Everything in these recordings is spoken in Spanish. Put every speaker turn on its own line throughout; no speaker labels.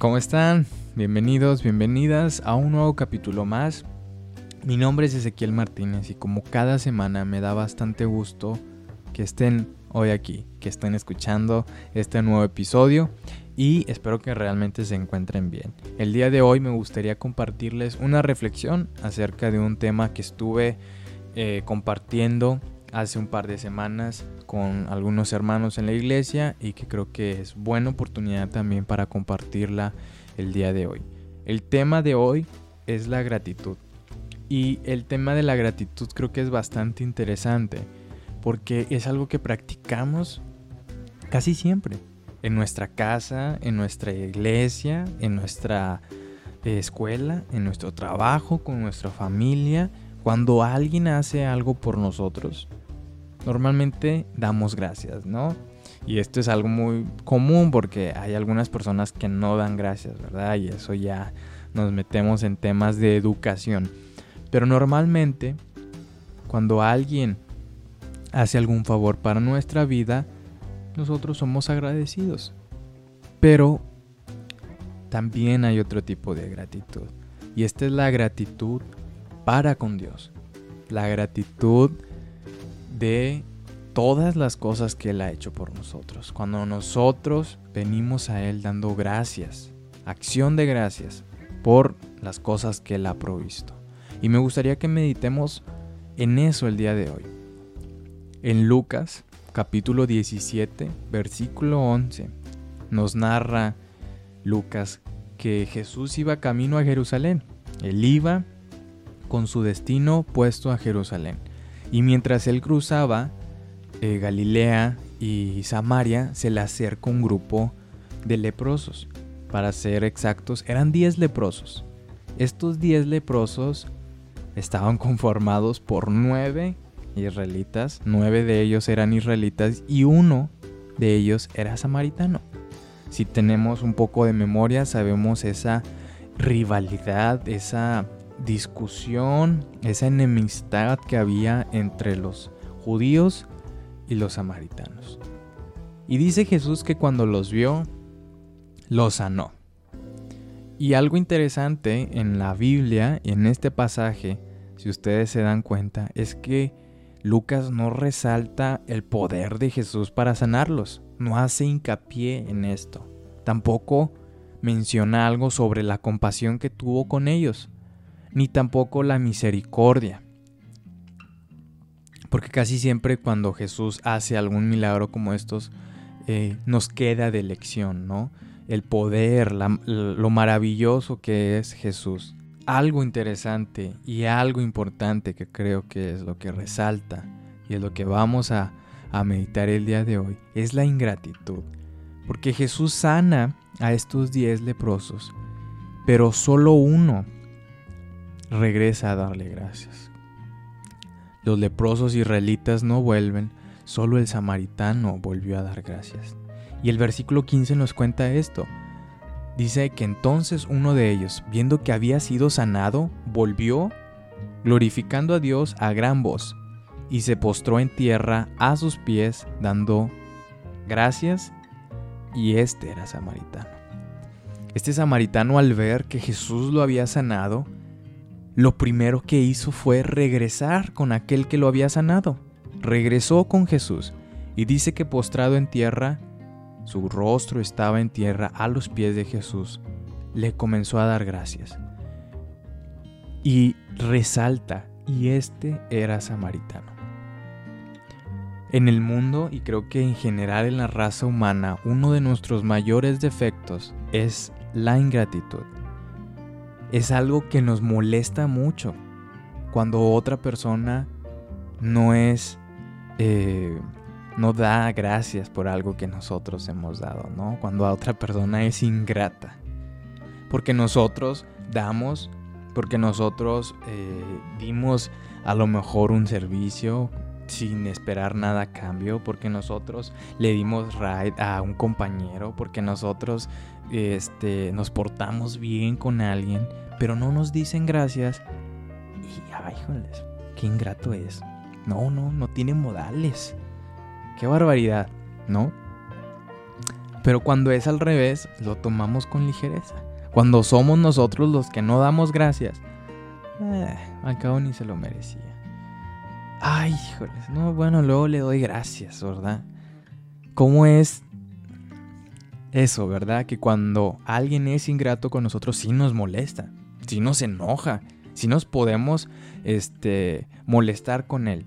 ¿Cómo están? Bienvenidos, bienvenidas a un nuevo capítulo más. Mi nombre es Ezequiel Martínez y como cada semana me da bastante gusto que estén hoy aquí, que estén escuchando este nuevo episodio y espero que realmente se encuentren bien. El día de hoy me gustaría compartirles una reflexión acerca de un tema que estuve eh, compartiendo hace un par de semanas con algunos hermanos en la iglesia y que creo que es buena oportunidad también para compartirla el día de hoy. El tema de hoy es la gratitud. Y el tema de la gratitud creo que es bastante interesante porque es algo que practicamos casi siempre. En nuestra casa, en nuestra iglesia, en nuestra eh, escuela, en nuestro trabajo, con nuestra familia. Cuando alguien hace algo por nosotros, normalmente damos gracias, ¿no? Y esto es algo muy común porque hay algunas personas que no dan gracias, ¿verdad? Y eso ya nos metemos en temas de educación. Pero normalmente, cuando alguien hace algún favor para nuestra vida, nosotros somos agradecidos. Pero también hay otro tipo de gratitud. Y esta es la gratitud para con Dios. La gratitud de todas las cosas que Él ha hecho por nosotros. Cuando nosotros venimos a Él dando gracias, acción de gracias por las cosas que Él ha provisto. Y me gustaría que meditemos en eso el día de hoy. En Lucas capítulo 17, versículo 11, nos narra Lucas que Jesús iba camino a Jerusalén. Él iba con su destino puesto a Jerusalén. Y mientras él cruzaba eh, Galilea y Samaria, se le acerca un grupo de leprosos. Para ser exactos, eran 10 leprosos. Estos 10 leprosos estaban conformados por 9 israelitas, 9 de ellos eran israelitas y uno de ellos era samaritano. Si tenemos un poco de memoria, sabemos esa rivalidad, esa discusión, esa enemistad que había entre los judíos y los samaritanos. Y dice Jesús que cuando los vio, los sanó. Y algo interesante en la Biblia, y en este pasaje, si ustedes se dan cuenta, es que Lucas no resalta el poder de Jesús para sanarlos, no hace hincapié en esto. Tampoco menciona algo sobre la compasión que tuvo con ellos ni tampoco la misericordia. Porque casi siempre cuando Jesús hace algún milagro como estos, eh, nos queda de lección, ¿no? El poder, lo maravilloso que es Jesús. Algo interesante y algo importante que creo que es lo que resalta y es lo que vamos a, a meditar el día de hoy, es la ingratitud. Porque Jesús sana a estos diez leprosos, pero solo uno regresa a darle gracias. Los leprosos israelitas no vuelven, solo el samaritano volvió a dar gracias. Y el versículo 15 nos cuenta esto. Dice que entonces uno de ellos, viendo que había sido sanado, volvió, glorificando a Dios a gran voz, y se postró en tierra a sus pies, dando gracias, y este era samaritano. Este samaritano al ver que Jesús lo había sanado, lo primero que hizo fue regresar con aquel que lo había sanado. Regresó con Jesús y dice que postrado en tierra, su rostro estaba en tierra a los pies de Jesús, le comenzó a dar gracias. Y resalta, y este era samaritano. En el mundo, y creo que en general en la raza humana, uno de nuestros mayores defectos es la ingratitud es algo que nos molesta mucho cuando otra persona no es, eh, no da gracias por algo que nosotros hemos dado, ¿no? Cuando a otra persona es ingrata. Porque nosotros damos, porque nosotros eh, dimos a lo mejor un servicio sin esperar nada a cambio, porque nosotros le dimos ride a un compañero, porque nosotros este, nos portamos bien con alguien, pero no nos dicen gracias. Y, ay, joder, qué ingrato es. No, no, no tiene modales. Qué barbaridad, ¿no? Pero cuando es al revés, lo tomamos con ligereza. Cuando somos nosotros los que no damos gracias, eh, al cabo ni se lo merecía. Ay, híjoles, no, bueno, luego le doy gracias, ¿verdad? ¿Cómo es eso, verdad? Que cuando alguien es ingrato con nosotros, sí nos molesta, sí nos enoja, sí nos podemos este, molestar con él.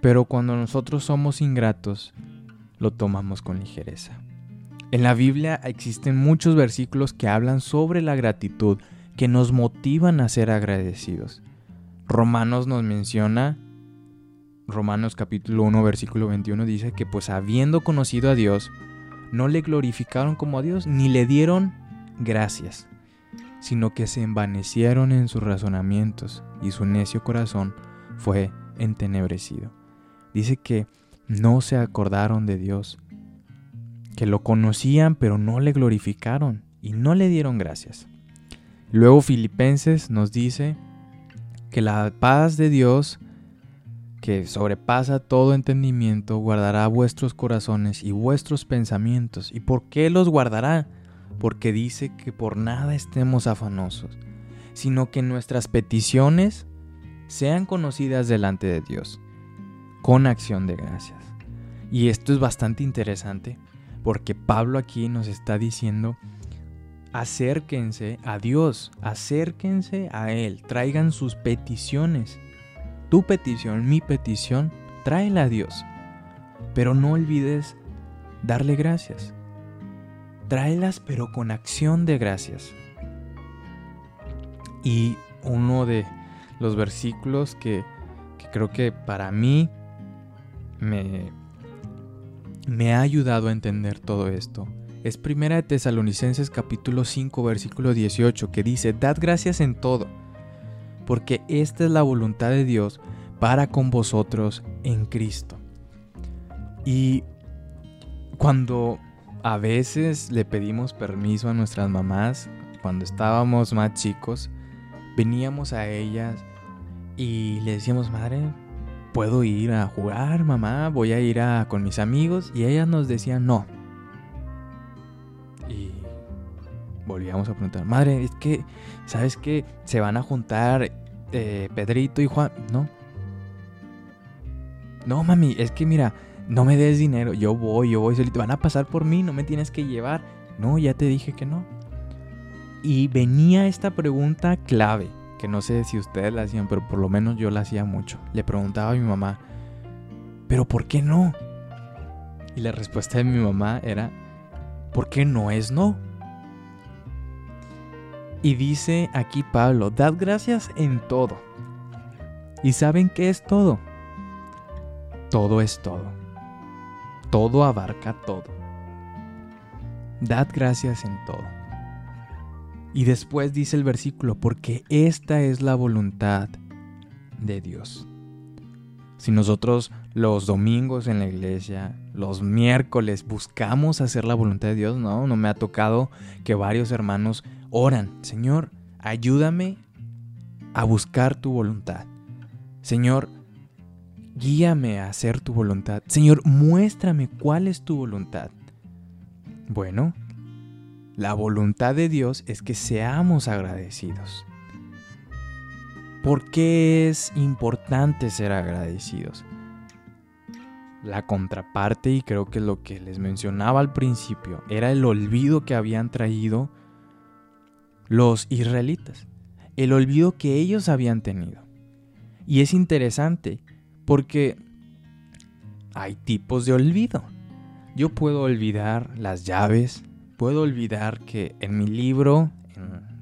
Pero cuando nosotros somos ingratos, lo tomamos con ligereza. En la Biblia existen muchos versículos que hablan sobre la gratitud, que nos motivan a ser agradecidos. Romanos nos menciona, Romanos capítulo 1 versículo 21 dice que pues habiendo conocido a Dios, no le glorificaron como a Dios ni le dieron gracias, sino que se envanecieron en sus razonamientos y su necio corazón fue entenebrecido. Dice que no se acordaron de Dios, que lo conocían pero no le glorificaron y no le dieron gracias. Luego Filipenses nos dice que la paz de Dios, que sobrepasa todo entendimiento, guardará vuestros corazones y vuestros pensamientos. ¿Y por qué los guardará? Porque dice que por nada estemos afanosos, sino que nuestras peticiones sean conocidas delante de Dios, con acción de gracias. Y esto es bastante interesante porque Pablo aquí nos está diciendo, acérquense a Dios, acérquense a Él, traigan sus peticiones. Tu petición, mi petición, tráela a Dios. Pero no olvides darle gracias. Tráelas pero con acción de gracias. Y uno de los versículos que, creo que para mí me, me ha ayudado a entender todo esto. Es primera de Tesalonicenses capítulo 5 versículo 18 que dice, Dad gracias en todo, porque esta es la voluntad de Dios para con vosotros en Cristo. Y cuando a veces le pedimos permiso a nuestras mamás, cuando estábamos más chicos, veníamos a ellas y le decíamos, madre, puedo ir a jugar, mamá, voy a ir con mis amigos. Y ellas nos decían no. Volvíamos a preguntar, madre, es que, ¿sabes qué? Se van a juntar eh, Pedrito y Juan. No. No, mami, es que mira, no me des dinero, yo voy, yo voy solito. Van a pasar por mí, no me tienes que llevar. No, ya te dije que no. Y venía esta pregunta clave que no sé si ustedes la hacían, pero por lo menos yo la hacía mucho. Le preguntaba a mi mamá, ¿pero por qué no? Y la respuesta de mi mamá era, ¿por qué no es no? Y dice aquí Pablo, dad gracias en todo. ¿Y saben qué es todo? Todo es todo. Todo abarca todo. Dad gracias en todo. Y después dice el versículo, porque esta es la voluntad de Dios. Si nosotros los domingos en la iglesia, los miércoles buscamos hacer la voluntad de Dios, no, no me ha tocado que varios hermanos oran, Señor, ayúdame a buscar tu voluntad. Señor, guíame a hacer tu voluntad. Señor, muéstrame cuál es tu voluntad. Bueno, la voluntad de Dios es que seamos agradecidos. ¿Por qué es importante ser agradecidos? La contraparte, y creo que lo que les mencionaba al principio, era el olvido que habían traído los israelitas, el olvido que ellos habían tenido. Y es interesante porque hay tipos de olvido. Yo puedo olvidar las llaves, puedo olvidar que en mi libro,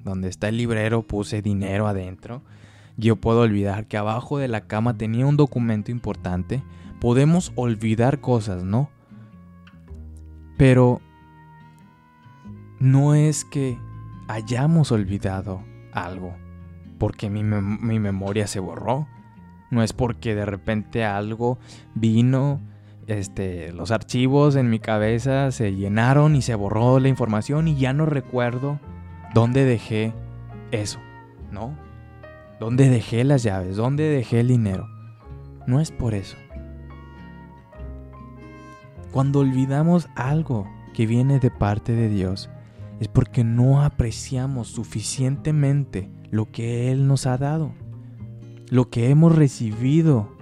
donde está el librero, puse dinero adentro. Yo puedo olvidar que abajo de la cama tenía un documento importante. Podemos olvidar cosas, ¿no? Pero no es que hayamos olvidado algo porque mi, mi memoria se borró. No es porque de repente algo vino este, los archivos en mi cabeza se llenaron y se borró la información y ya no recuerdo dónde dejé eso, ¿no? ¿Dónde dejé las llaves? ¿Dónde dejé el dinero? No es por eso. Cuando olvidamos algo que viene de parte de Dios es porque no apreciamos suficientemente lo que Él nos ha dado, lo que hemos recibido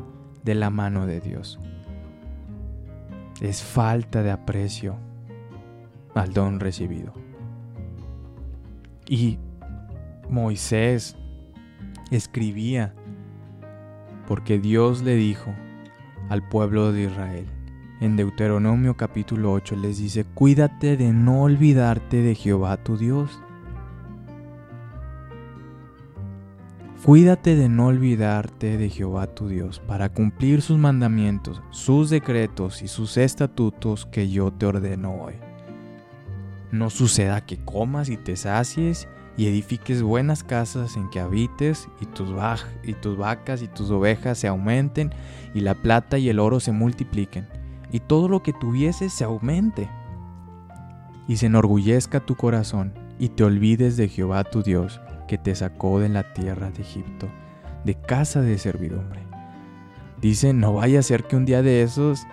de la mano de Dios. Es falta de aprecio al don recibido. Y Moisés escribía porque Dios le dijo al pueblo de Israel, en Deuteronomio capítulo 8 les dice, cuídate de no olvidarte de Jehová tu Dios. Cuídate de no olvidarte de Jehová tu Dios para cumplir sus mandamientos, sus decretos y sus estatutos que yo te ordeno hoy. No suceda que comas y te sacies y edifiques buenas casas en que habites y tus, y tus vacas y tus ovejas se aumenten y la plata y el oro se multipliquen y todo lo que tuvieses se aumente. Y se enorgullezca tu corazón, y te olvides de Jehová tu Dios, que te sacó de la tierra de Egipto, de casa de servidumbre. Dice, no vaya a ser que un día de esos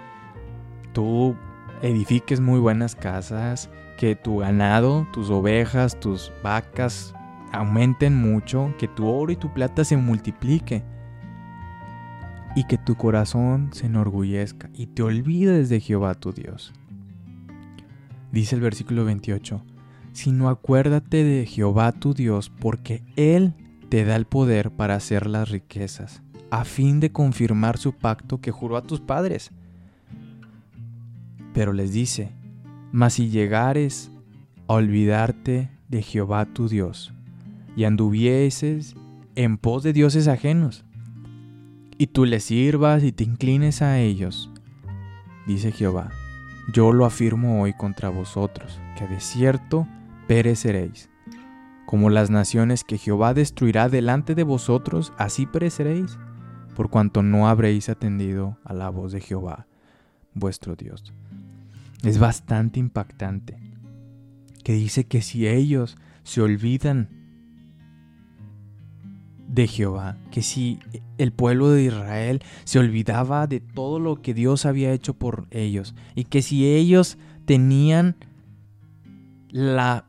tú edifiques muy buenas casas, que tu ganado, tus ovejas, tus vacas aumenten mucho, que tu oro y tu plata se multiplique y que tu corazón se enorgullezca y te olvides de Jehová tu Dios. Dice el versículo 28, sino acuérdate de Jehová tu Dios, porque Él te da el poder para hacer las riquezas, a fin de confirmar su pacto que juró a tus padres. Pero les dice, mas si llegares a olvidarte de Jehová tu Dios, y anduvieses en pos de dioses ajenos, y tú les sirvas y te inclines a ellos, dice Jehová, yo lo afirmo hoy contra vosotros, que de cierto pereceréis. Como las naciones que Jehová destruirá delante de vosotros, así pereceréis, por cuanto no habréis atendido a la voz de Jehová, vuestro Dios. Es bastante impactante, que dice que si ellos se olvidan de Jehová, que si el pueblo de Israel se olvidaba de todo lo que Dios había hecho por ellos y que si ellos tenían la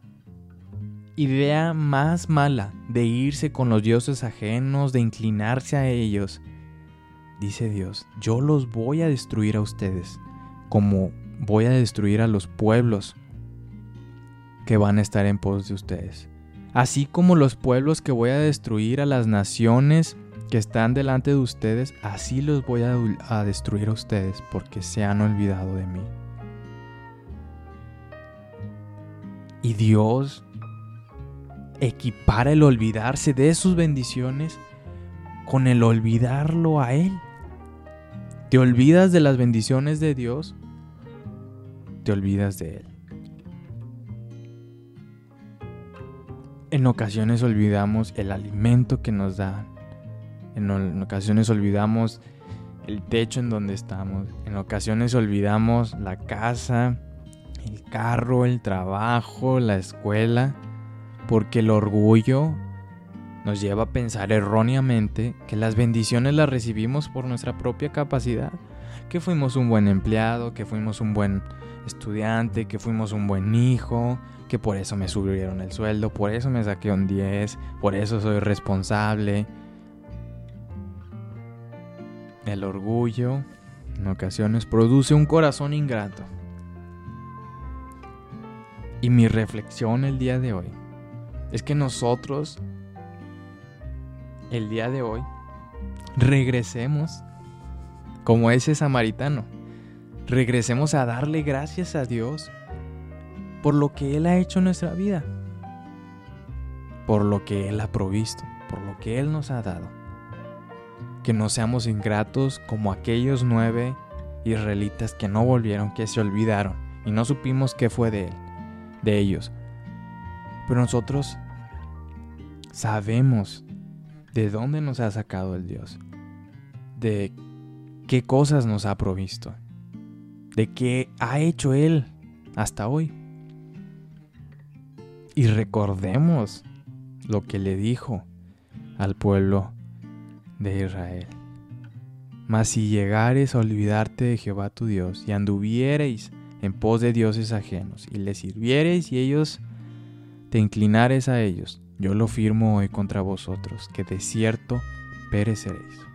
idea más mala de irse con los dioses ajenos, de inclinarse a ellos, dice Dios, yo los voy a destruir a ustedes, como voy a destruir a los pueblos que van a estar en pos de ustedes así como los pueblos que voy a destruir a las naciones que están delante de ustedes, así los voy a, destruir a ustedes porque se han olvidado de mí. Y Dios equipara el olvidarse de sus bendiciones con el olvidarlo a Él. Te olvidas de las bendiciones de Dios, te olvidas de Él. En ocasiones olvidamos el alimento que nos da. En, ocasiones olvidamos el techo en donde estamos. En ocasiones olvidamos la casa, el carro, el trabajo, la escuela. Porque el orgullo nos lleva a pensar erróneamente que las bendiciones las recibimos por nuestra propia capacidad. Que fuimos un buen empleado, que fuimos un buen estudiante, que fuimos un buen hijo, que por eso me subieron el sueldo, por eso me saqué un 10, por eso soy responsable. El orgullo en ocasiones produce un corazón ingrato. Y mi reflexión el día de hoy es que nosotros, el día de hoy, regresemos como ese samaritano. Regresemos a darle gracias a Dios por lo que Él ha hecho en nuestra vida, por lo que Él ha provisto, por lo que Él nos ha dado. Que no seamos ingratos como aquellos nueve israelitas que no volvieron, que se olvidaron y no supimos qué fue de Él, de ellos. Pero nosotros sabemos de dónde nos ha sacado el Dios, de qué cosas nos ha provisto, de qué ha hecho Él hasta hoy. Y recordemos lo que le dijo al pueblo de Israel. Mas si llegares a olvidarte de Jehová tu Dios y anduviereis en pos de dioses ajenos y les sirviereis y ellos te inclinares a ellos, yo lo firmo hoy contra vosotros, que de cierto pereceréis.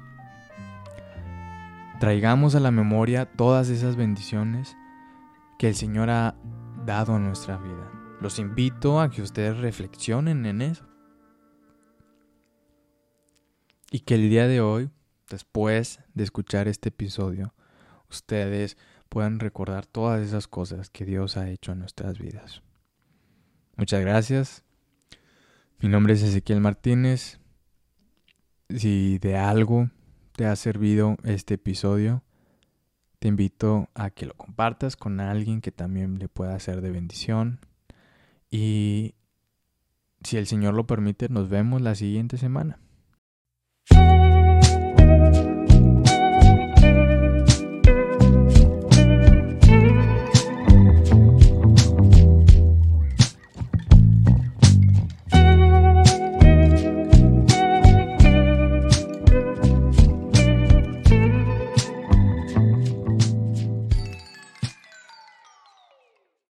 Traigamos a la memoria todas esas bendiciones que el Señor ha dado a nuestra vida. Los invito a que ustedes reflexionen en eso. Y que el día de hoy, después de escuchar este episodio, ustedes puedan recordar todas esas cosas que Dios ha hecho en nuestras vidas. Muchas gracias. Mi nombre es Ezequiel Martínez. Si de algo te ha servido este episodio, te invito a que lo compartas con alguien que también le pueda ser de bendición. Y si el Señor lo permite, nos vemos la siguiente semana.